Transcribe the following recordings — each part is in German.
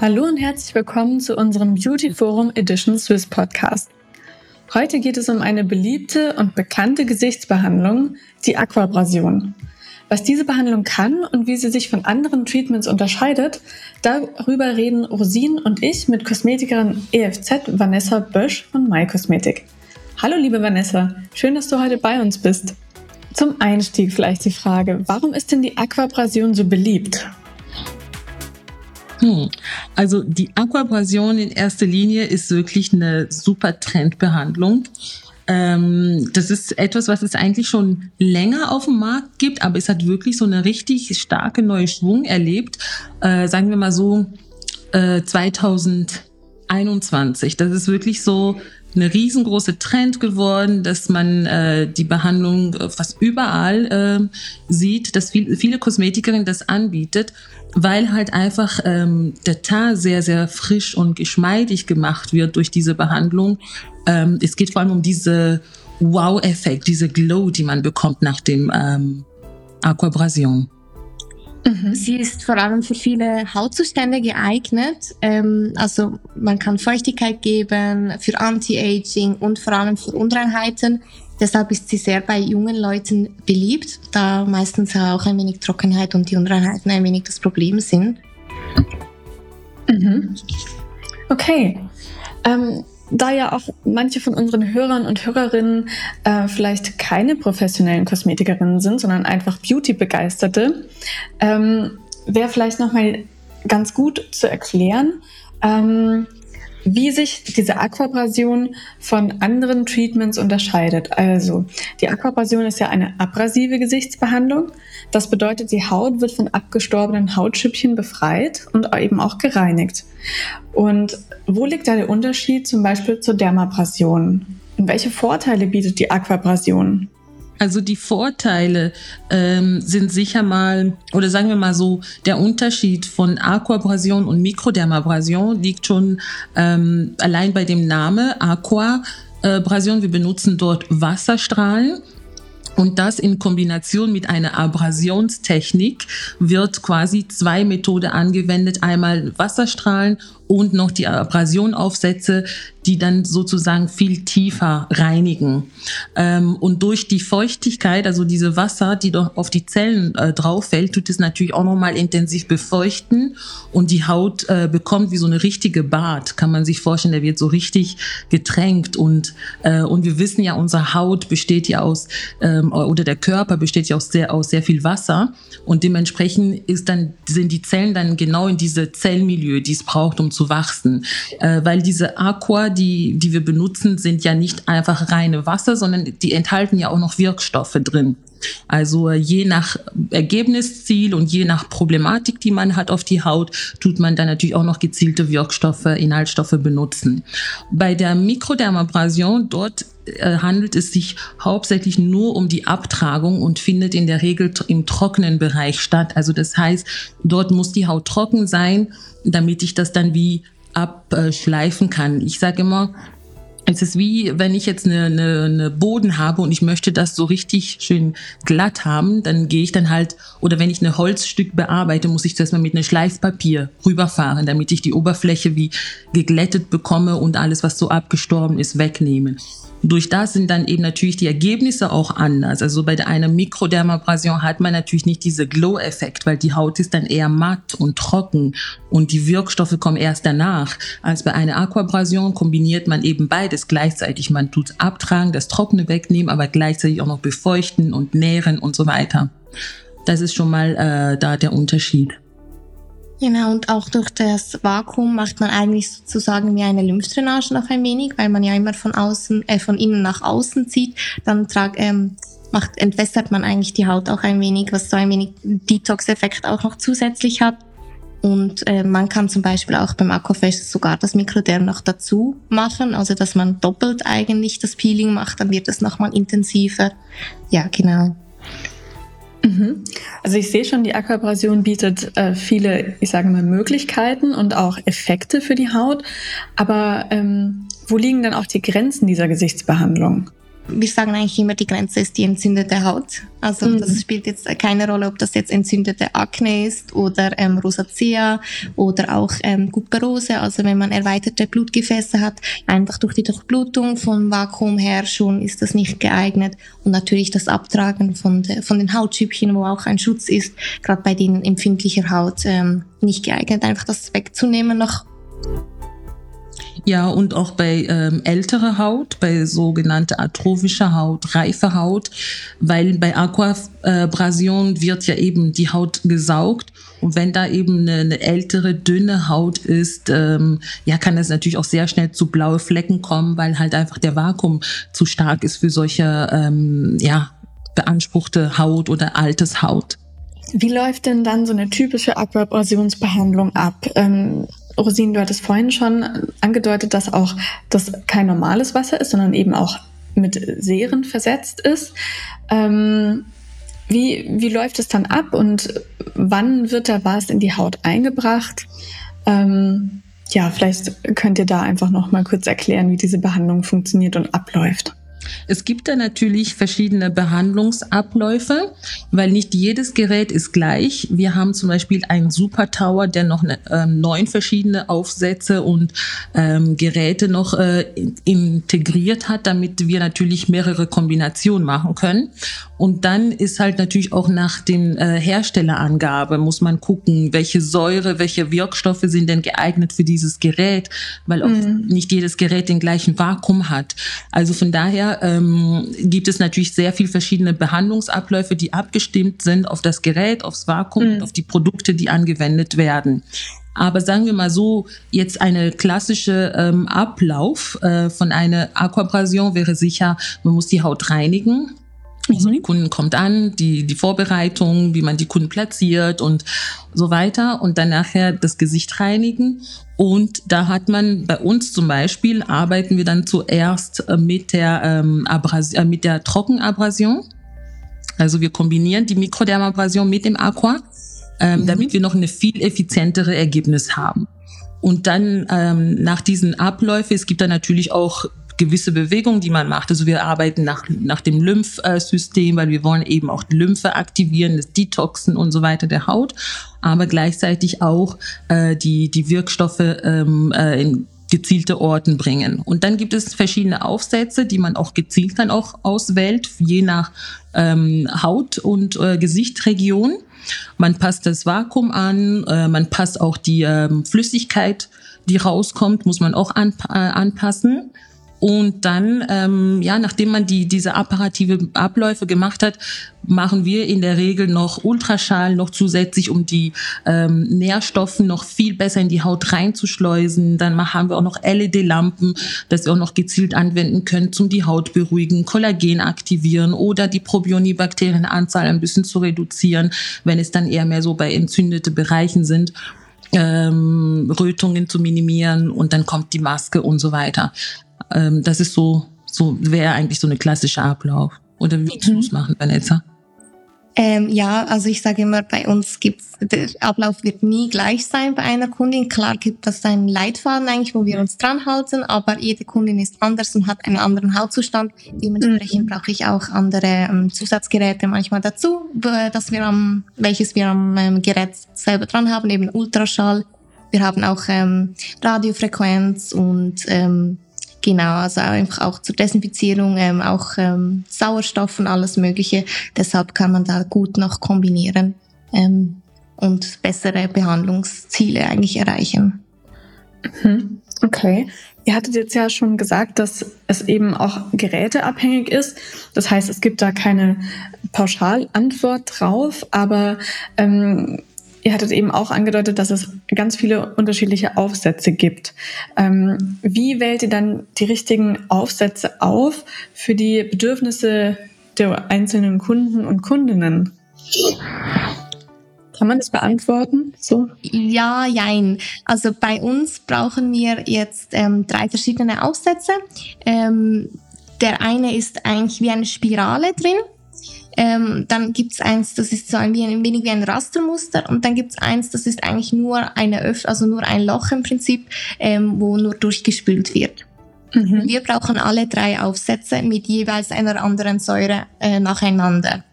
Hallo und herzlich willkommen zu unserem Beauty Forum Edition Swiss Podcast. Heute geht es um eine beliebte und bekannte Gesichtsbehandlung, die Aquabrasion. Was diese Behandlung kann und wie sie sich von anderen Treatments unterscheidet, darüber reden Rosin und ich mit Kosmetikerin EFZ Vanessa Bösch von My Cosmetic. Hallo liebe Vanessa, schön, dass du heute bei uns bist. Zum Einstieg vielleicht die Frage, warum ist denn die Aquabrasion so beliebt? Hm. Also die Aquabrasion in erster Linie ist wirklich eine super Trendbehandlung. Ähm, das ist etwas, was es eigentlich schon länger auf dem Markt gibt, aber es hat wirklich so eine richtig starke neue Schwung erlebt. Äh, sagen wir mal so äh, 2021. Das ist wirklich so eine riesengroße Trend geworden, dass man äh, die Behandlung fast überall äh, sieht, dass viel, viele Kosmetikerinnen das anbietet weil halt einfach ähm, der Teint sehr, sehr frisch und geschmeidig gemacht wird durch diese Behandlung. Ähm, es geht vor allem um diese Wow-Effekt, diese Glow, die man bekommt nach dem ähm, Aquabrasion. Mhm. Sie ist vor allem für viele Hautzustände geeignet. Ähm, also man kann Feuchtigkeit geben für Anti-Aging und vor allem für Unreinheiten. Deshalb ist sie sehr bei jungen Leuten beliebt, da meistens auch ein wenig Trockenheit und die Unreinheiten ein wenig das Problem sind. Mhm. Okay. Ähm, da ja auch manche von unseren Hörern und Hörerinnen äh, vielleicht keine professionellen Kosmetikerinnen sind, sondern einfach Beauty-Begeisterte, ähm, wäre vielleicht nochmal ganz gut zu erklären, ähm, wie sich diese Aquabrasion von anderen Treatments unterscheidet. Also, die Aquabrasion ist ja eine abrasive Gesichtsbehandlung. Das bedeutet, die Haut wird von abgestorbenen Hautschüppchen befreit und eben auch gereinigt. Und wo liegt da der Unterschied zum Beispiel zur Dermabrasion? Und welche Vorteile bietet die Aquabrasion? Also die Vorteile ähm, sind sicher mal, oder sagen wir mal so, der Unterschied von Aquabrasion und Mikrodermabrasion liegt schon ähm, allein bei dem Namen Aquabrasion. Wir benutzen dort Wasserstrahlen und das in Kombination mit einer Abrasionstechnik wird quasi zwei Methoden angewendet. Einmal Wasserstrahlen und noch die Abrasionaufsätze, die dann sozusagen viel tiefer reinigen. Ähm, und durch die Feuchtigkeit, also diese Wasser, die doch auf die Zellen äh, drauf fällt, tut es natürlich auch nochmal intensiv befeuchten und die Haut äh, bekommt wie so eine richtige Bad, kann man sich vorstellen, der wird so richtig getränkt und, äh, und wir wissen ja, unsere Haut besteht ja aus, ähm, oder der Körper besteht ja aus sehr, aus sehr viel Wasser und dementsprechend ist dann, sind die Zellen dann genau in diese Zellmilieu, die es braucht, um zu zu wachsen. Äh, weil diese Aqua, die, die wir benutzen, sind ja nicht einfach reine Wasser, sondern die enthalten ja auch noch Wirkstoffe drin. Also je nach Ergebnisziel und je nach Problematik, die man hat auf die Haut, tut man dann natürlich auch noch gezielte Wirkstoffe, Inhaltsstoffe benutzen. Bei der Mikrodermabrasion, dort äh, handelt es sich hauptsächlich nur um die Abtragung und findet in der Regel im trockenen Bereich statt. Also das heißt, dort muss die Haut trocken sein damit ich das dann wie abschleifen kann. Ich sage immer, es ist wie, wenn ich jetzt eine, eine, eine Boden habe und ich möchte das so richtig schön glatt haben, dann gehe ich dann halt, oder wenn ich ein Holzstück bearbeite, muss ich das mal mit einem Schleifpapier rüberfahren, damit ich die Oberfläche wie geglättet bekomme und alles, was so abgestorben ist, wegnehmen. Durch das sind dann eben natürlich die Ergebnisse auch anders. Also bei einer Mikrodermabrasion hat man natürlich nicht diese Glow-Effekt, weil die Haut ist dann eher matt und trocken und die Wirkstoffe kommen erst danach. Als bei einer Aquabrasion kombiniert man eben beides gleichzeitig. Man tut abtragen, das Trockene wegnehmen, aber gleichzeitig auch noch befeuchten und nähren und so weiter. Das ist schon mal äh, da der Unterschied. Genau, und auch durch das Vakuum macht man eigentlich sozusagen wie eine Lymphdrainage noch ein wenig, weil man ja immer von außen, äh, von innen nach außen zieht. Dann trag, ähm, macht, entwässert man eigentlich die Haut auch ein wenig, was so ein wenig Detox-Effekt auch noch zusätzlich hat. Und äh, man kann zum Beispiel auch beim Aquafresh sogar das Mikroderm noch dazu machen, also dass man doppelt eigentlich das Peeling macht, dann wird es nochmal intensiver. Ja, genau. Mhm. Also ich sehe schon, die Aquabrasion bietet äh, viele, ich sage mal, Möglichkeiten und auch Effekte für die Haut. Aber ähm, wo liegen dann auch die Grenzen dieser Gesichtsbehandlung? Wir sagen eigentlich immer, die Grenze ist die entzündete Haut. Also mhm. das spielt jetzt keine Rolle, ob das jetzt entzündete Akne ist oder ähm, Rosacea oder auch ähm, Guperose. Also wenn man erweiterte Blutgefäße hat, einfach durch die Durchblutung vom Vakuum her schon ist das nicht geeignet. Und natürlich das Abtragen von, de, von den Hautschüppchen, wo auch ein Schutz ist, gerade bei denen empfindlicher Haut ähm, nicht geeignet, einfach das wegzunehmen noch ja, und auch bei ähm, älterer Haut, bei sogenannter atrophischer Haut, reifer Haut, weil bei Aquabrasion wird ja eben die Haut gesaugt. Und wenn da eben eine, eine ältere, dünne Haut ist, ähm, ja, kann es natürlich auch sehr schnell zu blaue Flecken kommen, weil halt einfach der Vakuum zu stark ist für solche, ähm, ja, beanspruchte Haut oder altes Haut. Wie läuft denn dann so eine typische Aquabrasionsbehandlung ab? Ähm, Rosine, du hattest vorhin schon angedeutet, dass auch das kein normales Wasser ist, sondern eben auch mit Seren versetzt ist. Ähm, wie, wie läuft es dann ab und wann wird da was in die Haut eingebracht? Ähm, ja, vielleicht könnt ihr da einfach noch mal kurz erklären, wie diese Behandlung funktioniert und abläuft. Es gibt da natürlich verschiedene Behandlungsabläufe, weil nicht jedes Gerät ist gleich. Wir haben zum Beispiel einen Super Tower, der noch ne, äh, neun verschiedene Aufsätze und ähm, Geräte noch äh, integriert hat, damit wir natürlich mehrere Kombinationen machen können. Und dann ist halt natürlich auch nach dem äh, Herstellerangabe muss man gucken, welche Säure, welche Wirkstoffe sind denn geeignet für dieses Gerät, weil auch mhm. nicht jedes Gerät den gleichen Vakuum hat. Also von daher ähm, gibt es natürlich sehr viel verschiedene Behandlungsabläufe, die abgestimmt sind auf das Gerät, aufs Vakuum, mhm. auf die Produkte, die angewendet werden. Aber sagen wir mal so, jetzt eine klassische ähm, Ablauf äh, von einer Aquabrasion wäre sicher, man muss die Haut reinigen, also die Kunden kommt an, die, die Vorbereitung, wie man die Kunden platziert und so weiter und dann nachher das Gesicht reinigen. Und da hat man bei uns zum Beispiel, arbeiten wir dann zuerst äh, mit der, ähm, Abras äh, mit der Trockenabrasion. Also wir kombinieren die Mikrodermabrasion mit dem Aqua, ähm, mhm. damit wir noch eine viel effizientere Ergebnis haben. Und dann ähm, nach diesen Abläufen, es gibt da natürlich auch gewisse Bewegungen, die man macht. Also wir arbeiten nach, nach dem Lymphsystem, weil wir wollen eben auch Lymphe aktivieren, das Detoxen und so weiter der Haut, aber gleichzeitig auch äh, die, die Wirkstoffe ähm, äh, in gezielte Orten bringen. Und dann gibt es verschiedene Aufsätze, die man auch gezielt dann auch auswählt, je nach ähm, Haut- und äh, Gesichtregion. Man passt das Vakuum an, äh, man passt auch die ähm, Flüssigkeit, die rauskommt, muss man auch an, äh, anpassen. Und dann, ähm, ja, nachdem man die, diese apparative Abläufe gemacht hat, machen wir in der Regel noch Ultraschall noch zusätzlich, um die ähm, Nährstoffe noch viel besser in die Haut reinzuschleusen. Dann haben wir auch noch LED-Lampen, dass wir auch noch gezielt anwenden können, zum die Haut beruhigen, Kollagen aktivieren oder die Probionibakterienanzahl ein bisschen zu reduzieren, wenn es dann eher mehr so bei entzündete Bereichen sind ähm, Rötungen zu minimieren und dann kommt die Maske und so weiter. Ähm, das ist so, so wäre eigentlich so eine klassische Ablauf. Oder wie würdest mhm. du es machen, Vanessa? Ähm, ja, also ich sage immer, bei uns gibt's der Ablauf wird nie gleich sein bei einer Kundin. Klar gibt es einen Leitfaden eigentlich, wo wir uns dran halten, aber jede Kundin ist anders und hat einen anderen Hautzustand. Dementsprechend mhm. brauche ich auch andere ähm, Zusatzgeräte manchmal dazu, dass wir am, welches wir am ähm, Gerät selber dran haben, eben Ultraschall. Wir haben auch ähm, Radiofrequenz und ähm, genau, also einfach auch zur Desinfizierung, ähm, auch ähm, Sauerstoff und alles Mögliche. Deshalb kann man da gut noch kombinieren ähm, und bessere Behandlungsziele eigentlich erreichen. Mhm. Okay. Ihr hattet jetzt ja schon gesagt, dass es eben auch geräteabhängig ist. Das heißt, es gibt da keine Pauschalantwort drauf, aber ähm, ihr hattet eben auch angedeutet, dass es ganz viele unterschiedliche Aufsätze gibt. Ähm, wie wählt ihr dann die richtigen Aufsätze auf für die Bedürfnisse der einzelnen Kunden und Kundinnen? Kann man das beantworten? So? Ja, jein. Also bei uns brauchen wir jetzt ähm, drei verschiedene Aufsätze. Ähm, der eine ist eigentlich wie eine Spirale drin. Ähm, dann gibt's eins, das ist so ein, ein wenig wie ein Rastermuster und dann gibt's eins, das ist eigentlich nur eine Öff also nur ein Loch im Prinzip, ähm, wo nur durchgespült wird. Mhm. Wir brauchen alle drei Aufsätze mit jeweils einer anderen Säure äh, nacheinander.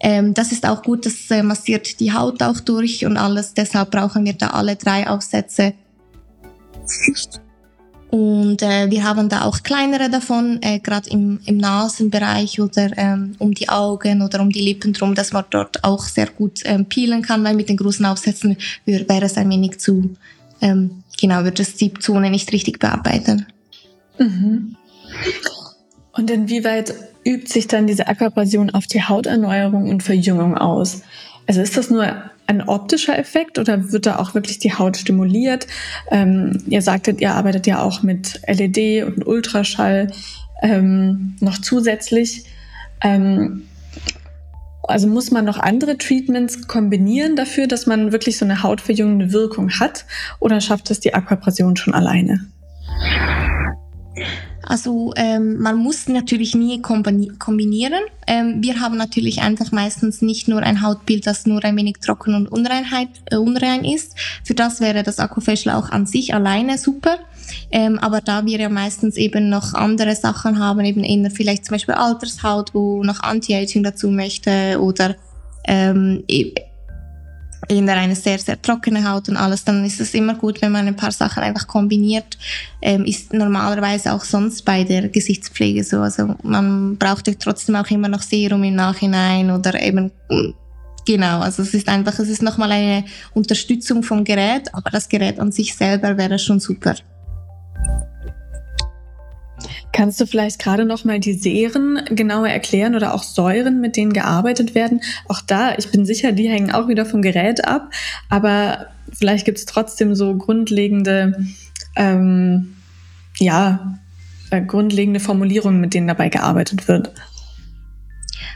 Ähm, das ist auch gut, das äh, massiert die Haut auch durch und alles. Deshalb brauchen wir da alle drei Aufsätze. Und äh, wir haben da auch kleinere davon, äh, gerade im, im Nasenbereich oder ähm, um die Augen oder um die Lippen drum, dass man dort auch sehr gut ähm, peelen kann, weil mit den großen Aufsätzen wäre es ein wenig zu, ähm, genau, würde es die Zone nicht richtig bearbeiten. Mhm. Und inwieweit übt sich dann diese Aquabrasion auf die Hauterneuerung und Verjüngung aus? Also ist das nur ein optischer Effekt oder wird da auch wirklich die Haut stimuliert? Ähm, ihr sagtet, ihr arbeitet ja auch mit LED und Ultraschall ähm, noch zusätzlich. Ähm, also muss man noch andere Treatments kombinieren dafür, dass man wirklich so eine hautverjüngende Wirkung hat? Oder schafft es die Aquabrasion schon alleine? Also ähm, man muss natürlich nie kombinieren. Ähm, wir haben natürlich einfach meistens nicht nur ein Hautbild, das nur ein wenig trocken und Unreinheit, äh, unrein ist. Für das wäre das Akkufacial auch an sich alleine super. Ähm, aber da wir ja meistens eben noch andere Sachen haben, eben eher vielleicht zum Beispiel Altershaut, wo noch Anti-Aging dazu möchte oder ähm, e- in eine sehr, sehr trockene Haut und alles, dann ist es immer gut, wenn man ein paar Sachen einfach kombiniert. Ähm, ist normalerweise auch sonst bei der Gesichtspflege so. Also man braucht ja trotzdem auch immer noch Serum im Nachhinein oder eben Genau, also es ist einfach, es ist nochmal eine Unterstützung vom Gerät, aber das Gerät an sich selber wäre schon super. Kannst du vielleicht gerade noch mal die Serien genauer erklären oder auch Säuren, mit denen gearbeitet werden? Auch da, ich bin sicher, die hängen auch wieder vom Gerät ab, aber vielleicht gibt es trotzdem so grundlegende, ähm, ja, äh, grundlegende Formulierungen, mit denen dabei gearbeitet wird.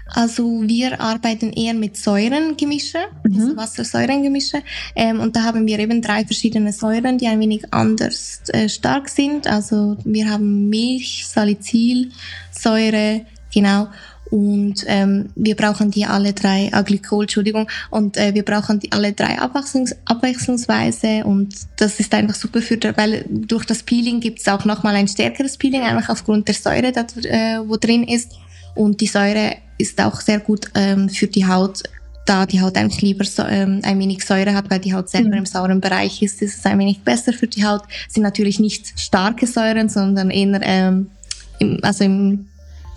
Also wir arbeiten eher mit Säurengemische, mhm. also Wassersäurengemische. Ähm, und da haben wir eben drei verschiedene Säuren, die ein wenig anders äh, stark sind. Also wir haben Milch, Salicylsäure, genau. Und ähm, wir brauchen die alle drei, Glykol, Entschuldigung, und äh, wir brauchen die alle drei abwechslungs abwechslungsweise und das ist einfach super für, weil durch das Peeling gibt es auch nochmal ein stärkeres Peeling, einfach aufgrund der Säure, da, äh, wo drin ist. Und die Säure ist auch sehr gut ähm, für die Haut, da die Haut eigentlich lieber so, ähm, ein wenig Säure hat, weil die Haut selber mhm. im sauren Bereich ist, ist es ein wenig besser für die Haut. Es sind natürlich nicht starke Säuren, sondern eher ähm, im, also im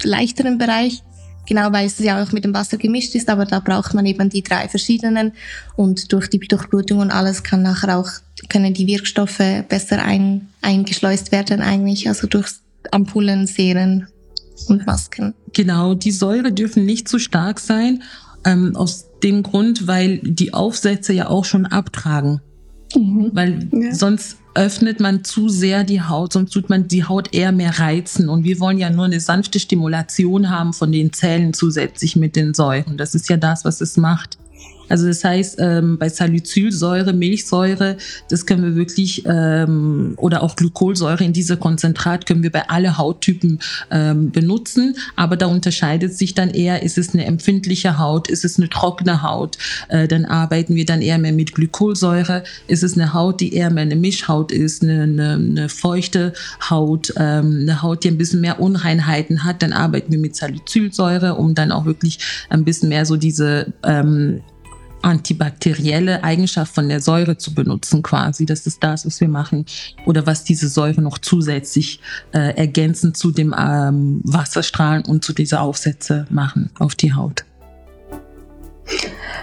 leichteren Bereich. Genau, weil es ja auch mit dem Wasser gemischt ist, aber da braucht man eben die drei verschiedenen und durch die Durchblutung und alles kann nachher auch, können die Wirkstoffe besser ein, eingeschleust werden eigentlich, also durch Ampullen, Serien und Masken. Genau, die Säure dürfen nicht zu stark sein, ähm, aus dem Grund, weil die Aufsätze ja auch schon abtragen. Mhm. Weil ja. sonst öffnet man zu sehr die Haut, sonst tut man die Haut eher mehr reizen. Und wir wollen ja nur eine sanfte Stimulation haben von den Zellen zusätzlich mit den Säuren. Das ist ja das, was es macht. Also das heißt, ähm, bei Salicylsäure, Milchsäure, das können wir wirklich, ähm, oder auch Glykolsäure in dieser Konzentrat können wir bei alle Hauttypen ähm, benutzen. Aber da unterscheidet sich dann eher, ist es eine empfindliche Haut, ist es eine trockene Haut, äh, dann arbeiten wir dann eher mehr mit Glykolsäure. Ist es eine Haut, die eher mehr eine Mischhaut ist, eine, eine, eine feuchte Haut, ähm, eine Haut, die ein bisschen mehr Unreinheiten hat, dann arbeiten wir mit Salicylsäure, um dann auch wirklich ein bisschen mehr so diese ähm, antibakterielle Eigenschaft von der Säure zu benutzen quasi. Das ist das, was wir machen. Oder was diese Säure noch zusätzlich äh, ergänzend zu dem ähm, Wasserstrahlen und zu dieser Aufsätze machen auf die Haut.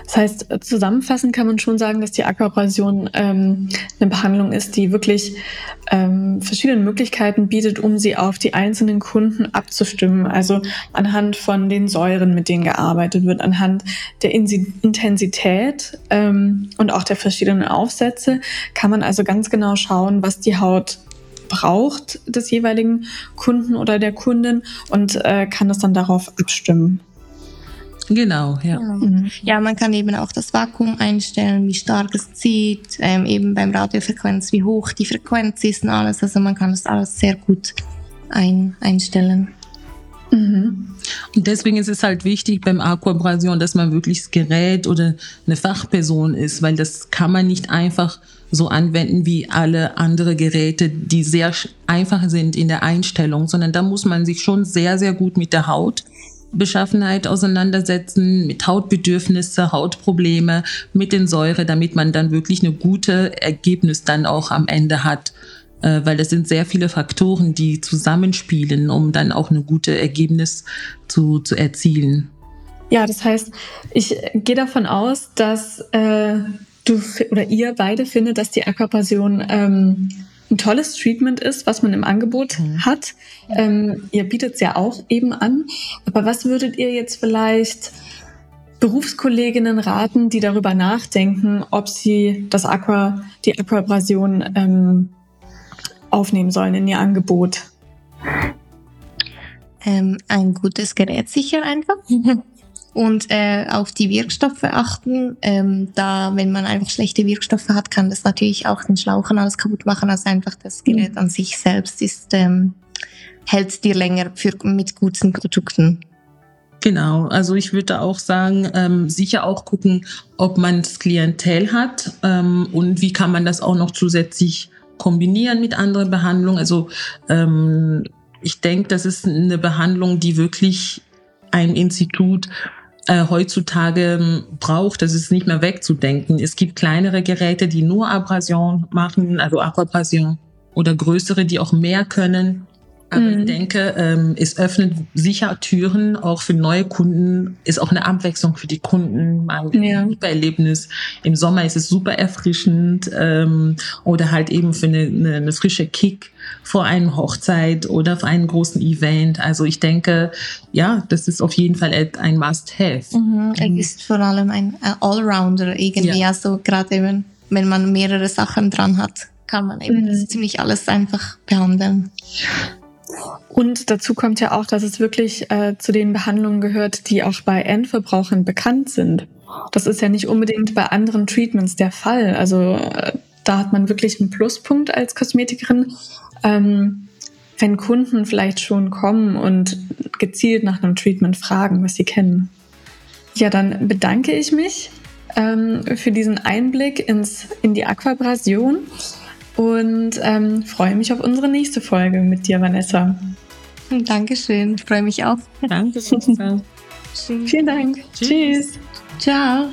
Das heißt, zusammenfassend kann man schon sagen, dass die Aquabrasion ähm, eine Behandlung ist, die wirklich ähm, verschiedene Möglichkeiten bietet, um sie auf die einzelnen Kunden abzustimmen. Also anhand von den Säuren, mit denen gearbeitet wird, anhand der Intensität ähm, und auch der verschiedenen Aufsätze kann man also ganz genau schauen, was die Haut braucht des jeweiligen Kunden oder der Kundin und äh, kann das dann darauf abstimmen. Genau, ja. Ja. Mhm. ja, man kann eben auch das Vakuum einstellen, wie stark es zieht, ähm, eben beim Radiofrequenz, wie hoch die Frequenz ist und alles. Also man kann das alles sehr gut ein, einstellen. Mhm. Und deswegen ist es halt wichtig beim Aquabrasion, dass man wirklich das Gerät oder eine Fachperson ist, weil das kann man nicht einfach so anwenden wie alle andere Geräte, die sehr einfach sind in der Einstellung, sondern da muss man sich schon sehr, sehr gut mit der Haut Beschaffenheit auseinandersetzen, mit Hautbedürfnisse, Hautprobleme, mit den Säure, damit man dann wirklich eine gute Ergebnis dann auch am Ende hat. Äh, weil das sind sehr viele Faktoren, die zusammenspielen, um dann auch eine gute Ergebnis zu, zu erzielen. Ja, das heißt, ich gehe davon aus, dass äh, du oder ihr beide findet, dass die Aquapassion ähm, ein tolles Treatment ist, was man im Angebot mhm. hat. Ähm, ihr bietet es ja auch eben an. Aber was würdet ihr jetzt vielleicht Berufskolleginnen raten, die darüber nachdenken, ob sie das Aqua, die Aquabrasion ähm, aufnehmen sollen in ihr Angebot? Ähm, ein gutes Gerät sicher einfach. und äh, auf die Wirkstoffe achten. Ähm, da, wenn man einfach schlechte Wirkstoffe hat, kann das natürlich auch den Schlauch alles kaputt machen. Also einfach das Gerät an sich selbst ist ähm, hält dir länger für, mit guten Produkten. Genau, also ich würde auch sagen, ähm, sicher auch gucken, ob man das Klientel hat ähm, und wie kann man das auch noch zusätzlich kombinieren mit anderen Behandlungen. Also ähm, ich denke, das ist eine Behandlung, die wirklich ein Institut äh, heutzutage ähm, braucht. Das ist nicht mehr wegzudenken. Es gibt kleinere Geräte, die nur Abrasion machen, also Aquabrasion oder größere, die auch mehr können. Aber mhm. ich denke, ähm, es öffnet sicher Türen auch für neue Kunden, ist auch eine Abwechslung für die Kunden, mal ja. ein super Erlebnis. Im Sommer ist es super erfrischend ähm, oder halt eben für eine, eine, eine frische Kick vor einem Hochzeit oder vor einem großen Event. Also ich denke, ja, das ist auf jeden Fall ein Must-Have. Mhm. Er ist vor allem ein Allrounder irgendwie, ja. also gerade eben, wenn man mehrere Sachen dran hat, kann man eben mhm. ziemlich alles einfach behandeln. Und dazu kommt ja auch, dass es wirklich äh, zu den Behandlungen gehört, die auch bei Endverbrauchern bekannt sind. Das ist ja nicht unbedingt bei anderen Treatments der Fall. Also äh, da hat man wirklich einen Pluspunkt als Kosmetikerin. Ähm, wenn Kunden vielleicht schon kommen und gezielt nach einem Treatment fragen, was sie kennen. Ja, dann bedanke ich mich ähm, für diesen Einblick ins, in die Aquabrasion und ähm, freue mich auf unsere nächste Folge mit dir, Vanessa. Dankeschön, ich freue mich auch. Danke. Vielen Dank. Tschüss. Ciao.